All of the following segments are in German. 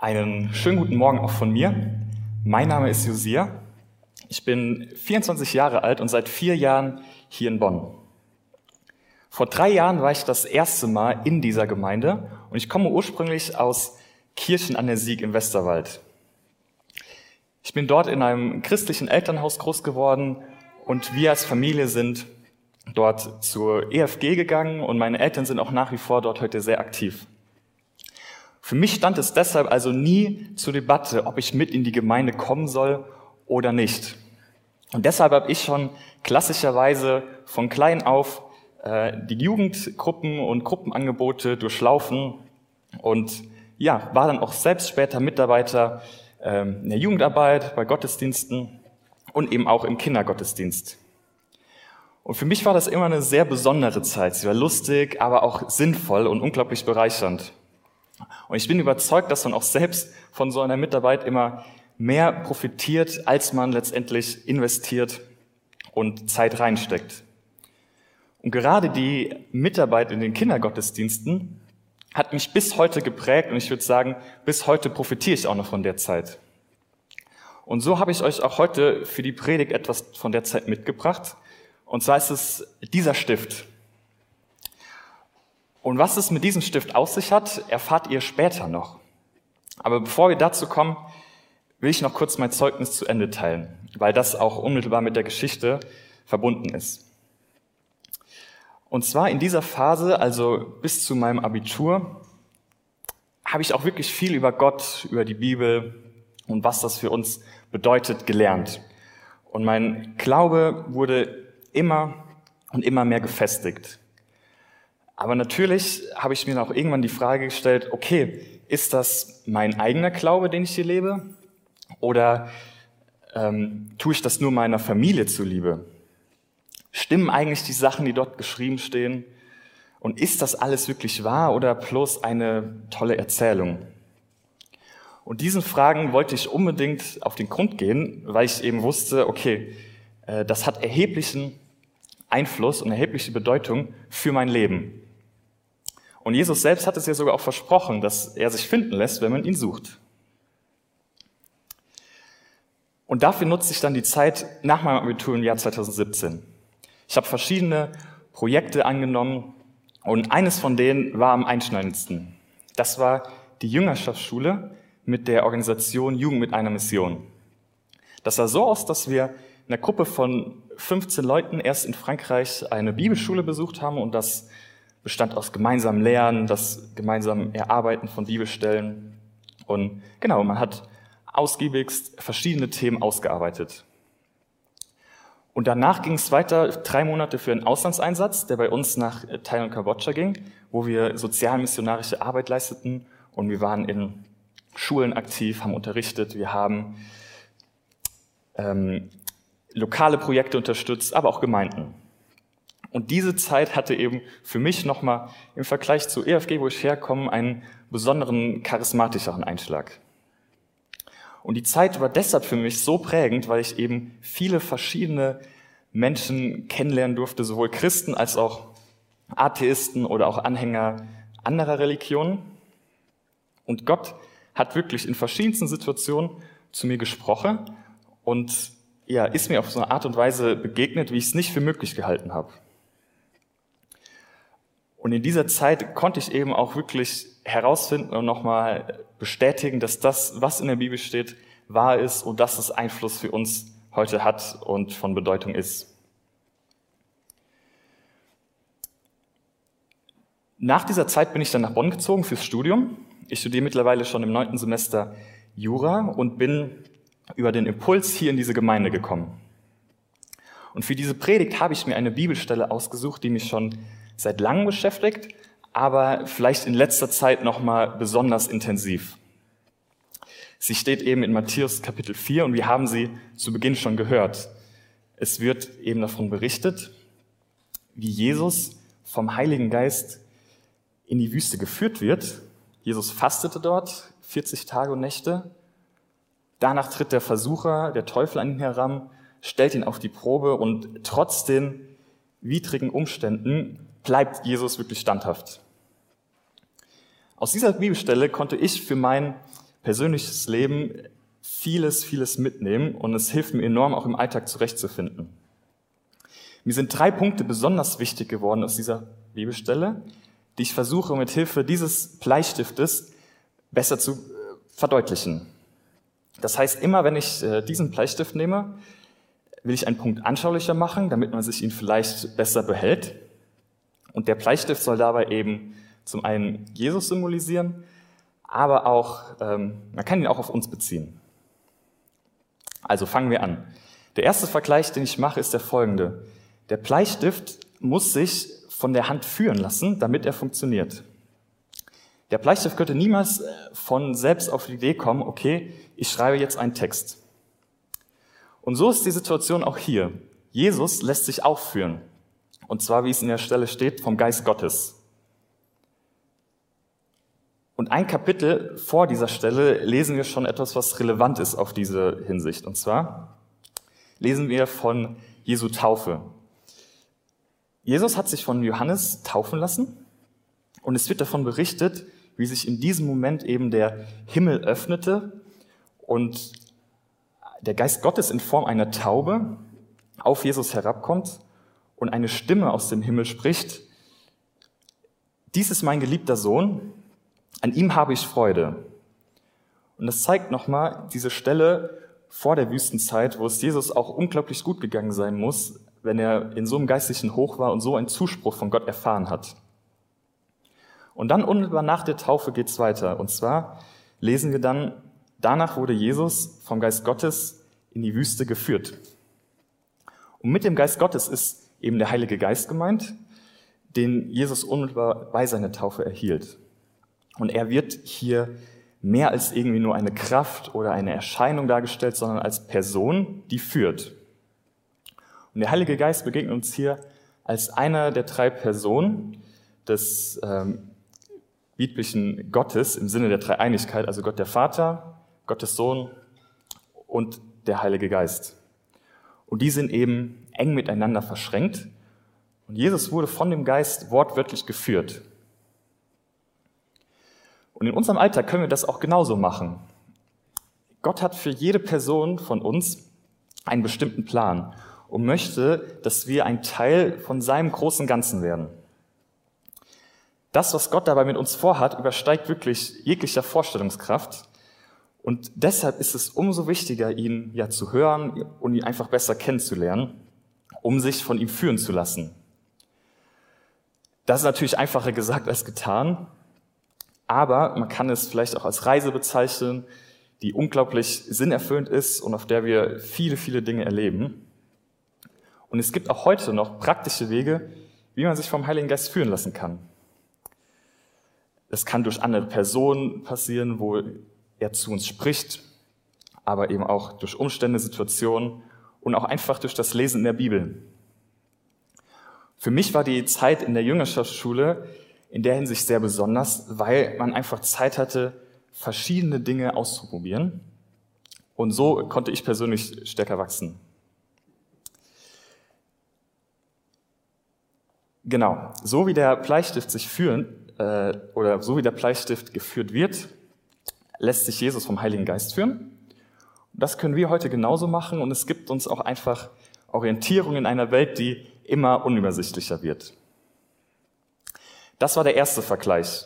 Einen schönen guten Morgen auch von mir. Mein Name ist Josia. Ich bin 24 Jahre alt und seit vier Jahren hier in Bonn. Vor drei Jahren war ich das erste Mal in dieser Gemeinde und ich komme ursprünglich aus Kirchen an der Sieg im Westerwald. Ich bin dort in einem christlichen Elternhaus groß geworden und wir als Familie sind dort zur EFG gegangen und meine Eltern sind auch nach wie vor dort heute sehr aktiv. Für mich stand es deshalb also nie zur Debatte, ob ich mit in die Gemeinde kommen soll oder nicht. Und deshalb habe ich schon klassischerweise von klein auf äh, die Jugendgruppen und Gruppenangebote durchlaufen und ja, war dann auch selbst später Mitarbeiter äh, in der Jugendarbeit, bei Gottesdiensten und eben auch im Kindergottesdienst. Und für mich war das immer eine sehr besondere Zeit. Sie war lustig, aber auch sinnvoll und unglaublich bereichernd. Und ich bin überzeugt, dass man auch selbst von so einer Mitarbeit immer mehr profitiert, als man letztendlich investiert und Zeit reinsteckt. Und gerade die Mitarbeit in den Kindergottesdiensten hat mich bis heute geprägt und ich würde sagen, bis heute profitiere ich auch noch von der Zeit. Und so habe ich euch auch heute für die Predigt etwas von der Zeit mitgebracht. Und zwar ist es dieser Stift. Und was es mit diesem Stift auf sich hat, erfahrt ihr später noch. Aber bevor wir dazu kommen, will ich noch kurz mein Zeugnis zu Ende teilen, weil das auch unmittelbar mit der Geschichte verbunden ist. Und zwar in dieser Phase, also bis zu meinem Abitur, habe ich auch wirklich viel über Gott, über die Bibel und was das für uns bedeutet gelernt. Und mein Glaube wurde immer und immer mehr gefestigt. Aber natürlich habe ich mir auch irgendwann die Frage gestellt, okay, ist das mein eigener Glaube, den ich hier lebe? Oder ähm, tue ich das nur meiner Familie zuliebe? Stimmen eigentlich die Sachen, die dort geschrieben stehen? Und ist das alles wirklich wahr oder bloß eine tolle Erzählung? Und diesen Fragen wollte ich unbedingt auf den Grund gehen, weil ich eben wusste, okay, äh, das hat erheblichen Einfluss und erhebliche Bedeutung für mein Leben. Und Jesus selbst hat es ja sogar auch versprochen, dass er sich finden lässt, wenn man ihn sucht. Und dafür nutze ich dann die Zeit nach meinem Abitur im Jahr 2017. Ich habe verschiedene Projekte angenommen und eines von denen war am einschneidendsten. Das war die Jüngerschaftsschule mit der Organisation Jugend mit einer Mission. Das sah so aus, dass wir in einer Gruppe von 15 Leuten erst in Frankreich eine Bibelschule besucht haben und das bestand aus gemeinsamen Lernen, das gemeinsamen Erarbeiten von Bibelstellen. Und genau, man hat ausgiebigst verschiedene Themen ausgearbeitet. Und danach ging es weiter, drei Monate für einen Auslandseinsatz, der bei uns nach Thailand und Kambodscha ging, wo wir sozialmissionarische Arbeit leisteten und wir waren in Schulen aktiv, haben unterrichtet, wir haben ähm, lokale Projekte unterstützt, aber auch Gemeinden. Und diese Zeit hatte eben für mich nochmal im Vergleich zu EFG, wo ich herkomme, einen besonderen charismatischeren Einschlag. Und die Zeit war deshalb für mich so prägend, weil ich eben viele verschiedene Menschen kennenlernen durfte, sowohl Christen als auch Atheisten oder auch Anhänger anderer Religionen. Und Gott hat wirklich in verschiedensten Situationen zu mir gesprochen und ja, ist mir auf so eine Art und Weise begegnet, wie ich es nicht für möglich gehalten habe. Und in dieser Zeit konnte ich eben auch wirklich herausfinden und nochmal bestätigen, dass das, was in der Bibel steht, wahr ist und dass es Einfluss für uns heute hat und von Bedeutung ist. Nach dieser Zeit bin ich dann nach Bonn gezogen fürs Studium. Ich studiere mittlerweile schon im neunten Semester Jura und bin über den Impuls hier in diese Gemeinde gekommen. Und für diese Predigt habe ich mir eine Bibelstelle ausgesucht, die mich schon seit langem beschäftigt, aber vielleicht in letzter Zeit nochmal besonders intensiv. Sie steht eben in Matthäus Kapitel 4 und wir haben sie zu Beginn schon gehört. Es wird eben davon berichtet, wie Jesus vom Heiligen Geist in die Wüste geführt wird. Jesus fastete dort 40 Tage und Nächte. Danach tritt der Versucher, der Teufel an ihn heran, stellt ihn auf die Probe und trotz den widrigen Umständen bleibt Jesus wirklich standhaft. Aus dieser Bibelstelle konnte ich für mein persönliches Leben vieles, vieles mitnehmen und es hilft mir enorm, auch im Alltag zurechtzufinden. Mir sind drei Punkte besonders wichtig geworden aus dieser Bibelstelle, die ich versuche mit Hilfe dieses Bleistiftes besser zu äh, verdeutlichen. Das heißt, immer wenn ich äh, diesen Bleistift nehme, will ich einen Punkt anschaulicher machen, damit man sich ihn vielleicht besser behält. Und der Bleistift soll dabei eben zum einen Jesus symbolisieren, aber auch, ähm, man kann ihn auch auf uns beziehen. Also fangen wir an. Der erste Vergleich, den ich mache, ist der folgende. Der Bleistift muss sich von der Hand führen lassen, damit er funktioniert. Der Bleistift könnte niemals äh, von selbst auf die Idee kommen, okay, ich schreibe jetzt einen Text. Und so ist die Situation auch hier. Jesus lässt sich aufführen. Und zwar, wie es in der Stelle steht, vom Geist Gottes. Und ein Kapitel vor dieser Stelle lesen wir schon etwas, was relevant ist auf diese Hinsicht. Und zwar lesen wir von Jesu Taufe. Jesus hat sich von Johannes taufen lassen und es wird davon berichtet, wie sich in diesem Moment eben der Himmel öffnete und der Geist Gottes in Form einer Taube auf Jesus herabkommt und eine Stimme aus dem Himmel spricht, dies ist mein geliebter Sohn, an ihm habe ich Freude. Und das zeigt nochmal diese Stelle vor der Wüstenzeit, wo es Jesus auch unglaublich gut gegangen sein muss, wenn er in so einem geistlichen Hoch war und so einen Zuspruch von Gott erfahren hat. Und dann unmittelbar nach der Taufe geht's weiter. Und zwar lesen wir dann, danach wurde Jesus vom Geist Gottes in die Wüste geführt. Und mit dem Geist Gottes ist eben der Heilige Geist gemeint, den Jesus unmittelbar bei seiner Taufe erhielt. Und er wird hier mehr als irgendwie nur eine Kraft oder eine Erscheinung dargestellt, sondern als Person, die führt. Und der Heilige Geist begegnet uns hier als einer der drei Personen des ähm, biblischen Gottes im Sinne der Dreieinigkeit, also Gott der Vater, Gottes Sohn und der Heilige Geist. Und die sind eben eng miteinander verschränkt. Und Jesus wurde von dem Geist wortwörtlich geführt. Und in unserem Alltag können wir das auch genauso machen. Gott hat für jede Person von uns einen bestimmten Plan und möchte, dass wir ein Teil von seinem großen Ganzen werden. Das, was Gott dabei mit uns vorhat, übersteigt wirklich jeglicher Vorstellungskraft. Und deshalb ist es umso wichtiger, ihn ja zu hören und ihn einfach besser kennenzulernen, um sich von ihm führen zu lassen. Das ist natürlich einfacher gesagt als getan, aber man kann es vielleicht auch als Reise bezeichnen, die unglaublich sinnerfüllend ist und auf der wir viele, viele Dinge erleben. Und es gibt auch heute noch praktische Wege, wie man sich vom Heiligen Geist führen lassen kann. Es kann durch andere Personen passieren, wo er zu uns spricht, aber eben auch durch Umstände, Situationen und auch einfach durch das Lesen der Bibel. Für mich war die Zeit in der Jüngerschaftsschule in der Hinsicht sehr besonders, weil man einfach Zeit hatte, verschiedene Dinge auszuprobieren. Und so konnte ich persönlich stärker wachsen. Genau, so wie der Bleistift sich führen, äh, oder so wie der Bleistift geführt wird, lässt sich Jesus vom Heiligen Geist führen. Das können wir heute genauso machen und es gibt uns auch einfach Orientierung in einer Welt, die immer unübersichtlicher wird. Das war der erste Vergleich.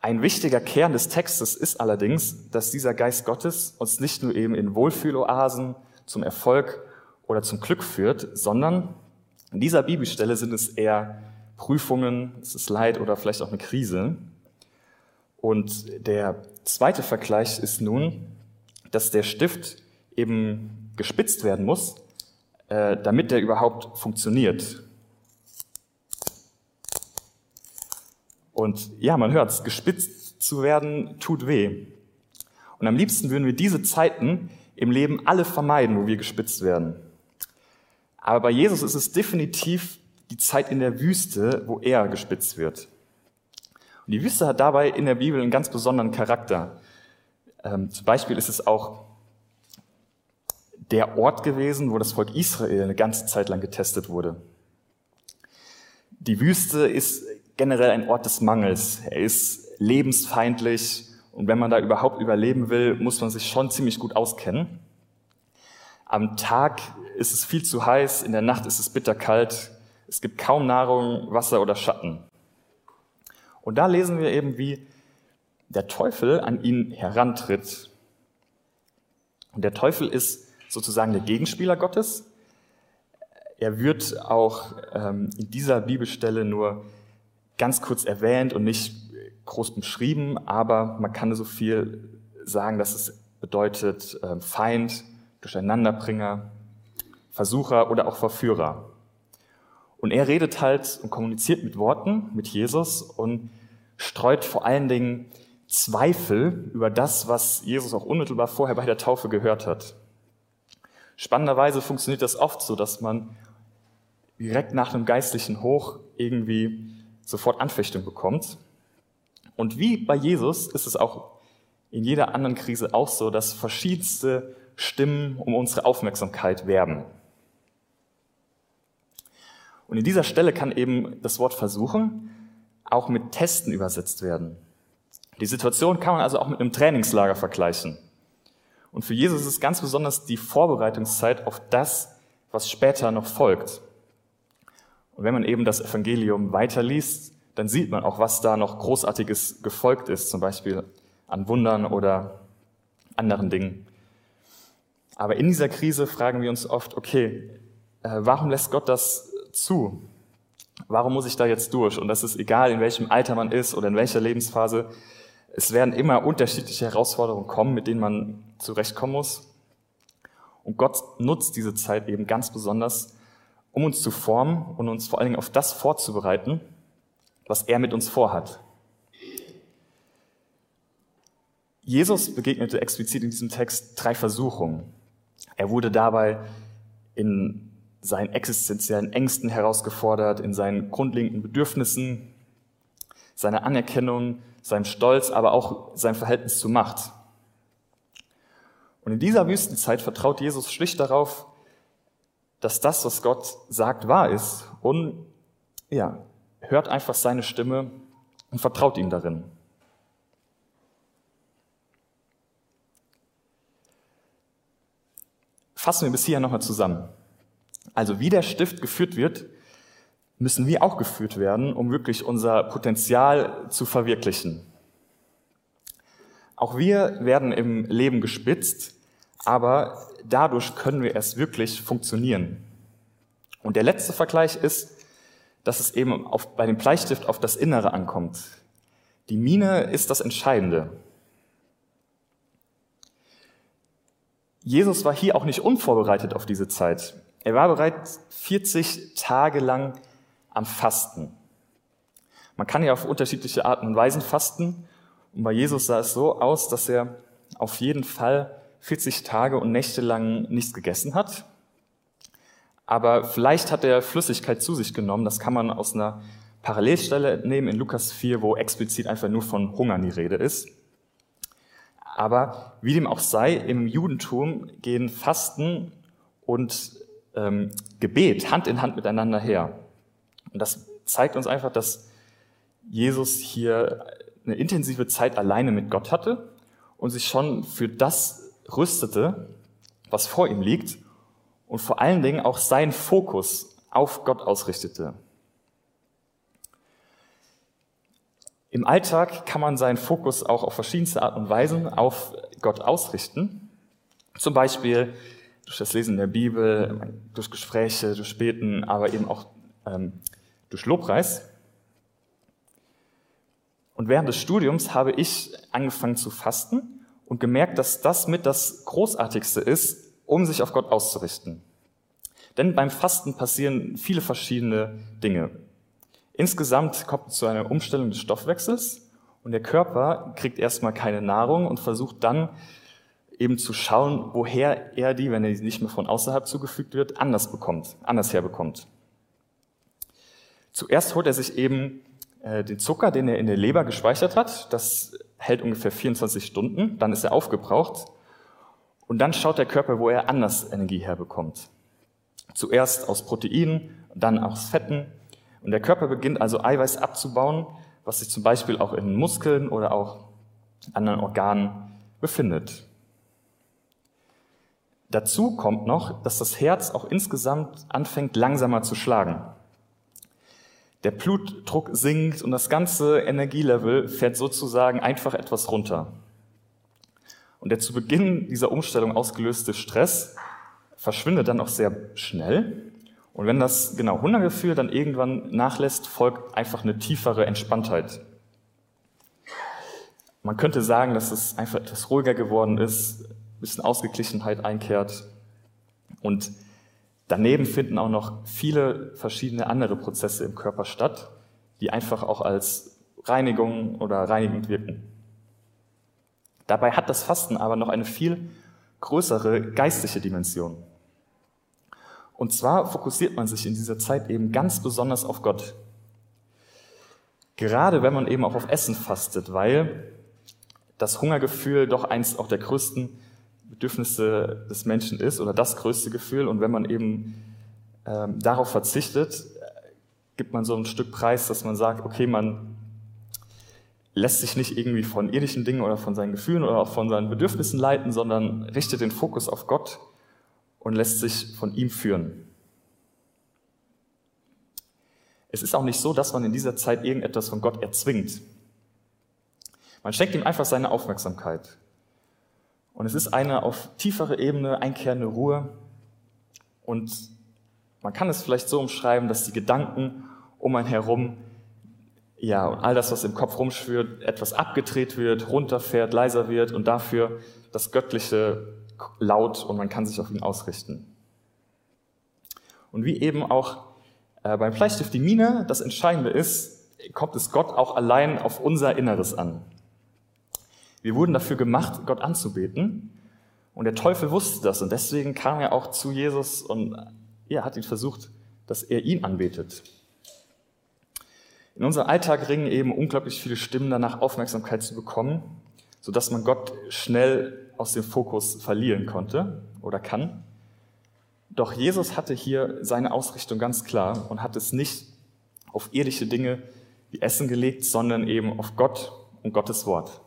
Ein wichtiger Kern des Textes ist allerdings, dass dieser Geist Gottes uns nicht nur eben in Wohlfühloasen zum Erfolg oder zum Glück führt, sondern in dieser Bibelstelle sind es eher Prüfungen, es ist Leid oder vielleicht auch eine Krise. Und der zweite Vergleich ist nun, dass der Stift eben gespitzt werden muss, äh, damit der überhaupt funktioniert. Und ja, man hört es, gespitzt zu werden tut weh. Und am liebsten würden wir diese Zeiten im Leben alle vermeiden, wo wir gespitzt werden. Aber bei Jesus ist es definitiv die Zeit in der Wüste, wo er gespitzt wird. Und die Wüste hat dabei in der Bibel einen ganz besonderen Charakter. Ähm, zum Beispiel ist es auch der Ort gewesen, wo das Volk Israel eine ganze Zeit lang getestet wurde. Die Wüste ist generell ein Ort des Mangels. Er ist lebensfeindlich Und wenn man da überhaupt überleben will, muss man sich schon ziemlich gut auskennen. Am Tag ist es viel zu heiß, in der Nacht ist es bitterkalt, es gibt kaum Nahrung, Wasser oder Schatten. Und da lesen wir eben, wie der Teufel an ihn herantritt. Und der Teufel ist sozusagen der Gegenspieler Gottes. Er wird auch ähm, in dieser Bibelstelle nur ganz kurz erwähnt und nicht groß beschrieben, aber man kann so viel sagen, dass es bedeutet äh, Feind, Durcheinanderbringer, Versucher oder auch Verführer. Und er redet halt und kommuniziert mit Worten, mit Jesus und streut vor allen Dingen Zweifel über das, was Jesus auch unmittelbar vorher bei der Taufe gehört hat. Spannenderweise funktioniert das oft so, dass man direkt nach einem geistlichen Hoch irgendwie sofort Anfechtung bekommt. Und wie bei Jesus ist es auch in jeder anderen Krise auch so, dass verschiedenste Stimmen um unsere Aufmerksamkeit werben. Und in dieser Stelle kann eben das Wort versuchen auch mit Testen übersetzt werden. Die Situation kann man also auch mit einem Trainingslager vergleichen. Und für Jesus ist es ganz besonders die Vorbereitungszeit auf das, was später noch folgt. Und wenn man eben das Evangelium weiterliest, dann sieht man auch, was da noch Großartiges gefolgt ist, zum Beispiel an Wundern oder anderen Dingen. Aber in dieser Krise fragen wir uns oft, okay, äh, warum lässt Gott das zu? Warum muss ich da jetzt durch? Und das ist egal, in welchem Alter man ist oder in welcher Lebensphase. Es werden immer unterschiedliche Herausforderungen kommen, mit denen man zurechtkommen muss. Und Gott nutzt diese Zeit eben ganz besonders, um uns zu formen und uns vor allen Dingen auf das vorzubereiten, was er mit uns vorhat. Jesus begegnete explizit in diesem Text drei Versuchungen. Er wurde dabei in seinen existenziellen Ängsten herausgefordert, in seinen grundlegenden Bedürfnissen, seiner Anerkennung, seinem Stolz, aber auch sein Verhältnis zu Macht. Und in dieser Wüstenzeit vertraut Jesus schlicht darauf, dass das, was Gott sagt, wahr ist und ja, hört einfach seine Stimme und vertraut ihm darin. Fassen wir bis hierher nochmal zusammen. Also wie der Stift geführt wird, müssen wir auch geführt werden, um wirklich unser Potenzial zu verwirklichen. Auch wir werden im Leben gespitzt, aber dadurch können wir erst wirklich funktionieren. Und der letzte Vergleich ist, dass es eben auf, bei dem Bleistift auf das Innere ankommt. Die Mine ist das Entscheidende. Jesus war hier auch nicht unvorbereitet auf diese Zeit. Er war bereits 40 Tage lang am Fasten. Man kann ja auf unterschiedliche Arten und Weisen fasten. Und bei Jesus sah es so aus, dass er auf jeden Fall 40 Tage und Nächte lang nichts gegessen hat. Aber vielleicht hat er Flüssigkeit zu sich genommen. Das kann man aus einer Parallelstelle nehmen in Lukas 4, wo explizit einfach nur von Hungern die Rede ist. Aber wie dem auch sei, im Judentum gehen Fasten und ähm, Gebet Hand in Hand miteinander her. Und das zeigt uns einfach, dass Jesus hier eine intensive Zeit alleine mit Gott hatte und sich schon für das rüstete, was vor ihm liegt und vor allen Dingen auch seinen Fokus auf Gott ausrichtete. Im Alltag kann man seinen Fokus auch auf verschiedenste Art und Weisen auf Gott ausrichten. Zum Beispiel durch das Lesen der Bibel, durch Gespräche, durch Beten, aber eben auch ähm, durch Lobpreis. Und während des Studiums habe ich angefangen zu fasten und gemerkt, dass das mit das Großartigste ist, um sich auf Gott auszurichten. Denn beim Fasten passieren viele verschiedene Dinge. Insgesamt kommt es zu einer Umstellung des Stoffwechsels und der Körper kriegt erstmal keine Nahrung und versucht dann eben zu schauen, woher er die, wenn er nicht mehr von außerhalb zugefügt wird, anders bekommt, anders herbekommt. Zuerst holt er sich eben äh, den Zucker, den er in der Leber gespeichert hat. Das hält ungefähr 24 Stunden. Dann ist er aufgebraucht. Und dann schaut der Körper, wo er anders Energie herbekommt. Zuerst aus Proteinen, dann aus Fetten. Und der Körper beginnt also Eiweiß abzubauen, was sich zum Beispiel auch in Muskeln oder auch anderen Organen befindet. Dazu kommt noch, dass das Herz auch insgesamt anfängt langsamer zu schlagen. Der Blutdruck sinkt und das ganze Energielevel fährt sozusagen einfach etwas runter. Und der zu Beginn dieser Umstellung ausgelöste Stress verschwindet dann auch sehr schnell. Und wenn das genau Hungergefühl dann irgendwann nachlässt, folgt einfach eine tiefere Entspanntheit. Man könnte sagen, dass es einfach etwas ruhiger geworden ist, ein bisschen Ausgeglichenheit einkehrt. Und daneben finden auch noch viele verschiedene andere Prozesse im Körper statt, die einfach auch als Reinigung oder reinigend wirken. Dabei hat das Fasten aber noch eine viel größere geistliche Dimension. Und zwar fokussiert man sich in dieser Zeit eben ganz besonders auf Gott. Gerade wenn man eben auch auf Essen fastet, weil das Hungergefühl doch eins auch der größten Bedürfnisse des Menschen ist oder das größte Gefühl. Und wenn man eben ähm, darauf verzichtet, gibt man so ein Stück Preis, dass man sagt, okay, man lässt sich nicht irgendwie von irdischen Dingen oder von seinen Gefühlen oder auch von seinen Bedürfnissen leiten, sondern richtet den Fokus auf Gott und lässt sich von ihm führen. Es ist auch nicht so, dass man in dieser Zeit irgendetwas von Gott erzwingt. Man schenkt ihm einfach seine Aufmerksamkeit. Und es ist eine auf tiefere Ebene einkehrende Ruhe. Und man kann es vielleicht so umschreiben, dass die Gedanken um einen herum, ja, und all das, was im Kopf rumschwirrt, etwas abgedreht wird, runterfährt, leiser wird und dafür das Göttliche laut und man kann sich auf ihn ausrichten. Und wie eben auch äh, beim Bleistift die Mine das Entscheidende ist, kommt es Gott auch allein auf unser Inneres an. Wir wurden dafür gemacht, Gott anzubeten. Und der Teufel wusste das und deswegen kam er auch zu Jesus und er hat ihn versucht, dass er ihn anbetet. In unserem Alltag ringen eben unglaublich viele Stimmen danach, Aufmerksamkeit zu bekommen, sodass man Gott schnell aus dem Fokus verlieren konnte oder kann. Doch Jesus hatte hier seine Ausrichtung ganz klar und hat es nicht auf irdische Dinge wie Essen gelegt, sondern eben auf Gott und Gottes Wort.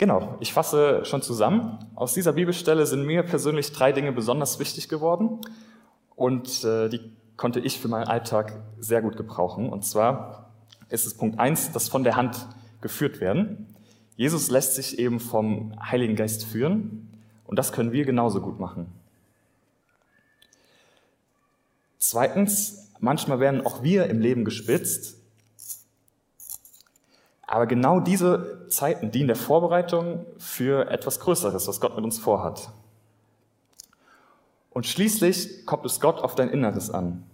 Genau, ich fasse schon zusammen. Aus dieser Bibelstelle sind mir persönlich drei Dinge besonders wichtig geworden und äh, die konnte ich für meinen Alltag sehr gut gebrauchen. Und zwar ist es Punkt eins, das von der Hand geführt werden. Jesus lässt sich eben vom Heiligen Geist führen und das können wir genauso gut machen. Zweitens, manchmal werden auch wir im Leben gespitzt, aber genau diese Zeiten dienen der Vorbereitung für etwas Größeres, was Gott mit uns vorhat. Und schließlich kommt es Gott auf dein Inneres an.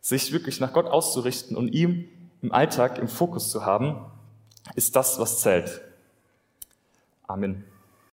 Sich wirklich nach Gott auszurichten und ihm im Alltag im Fokus zu haben, ist das, was zählt. Amen.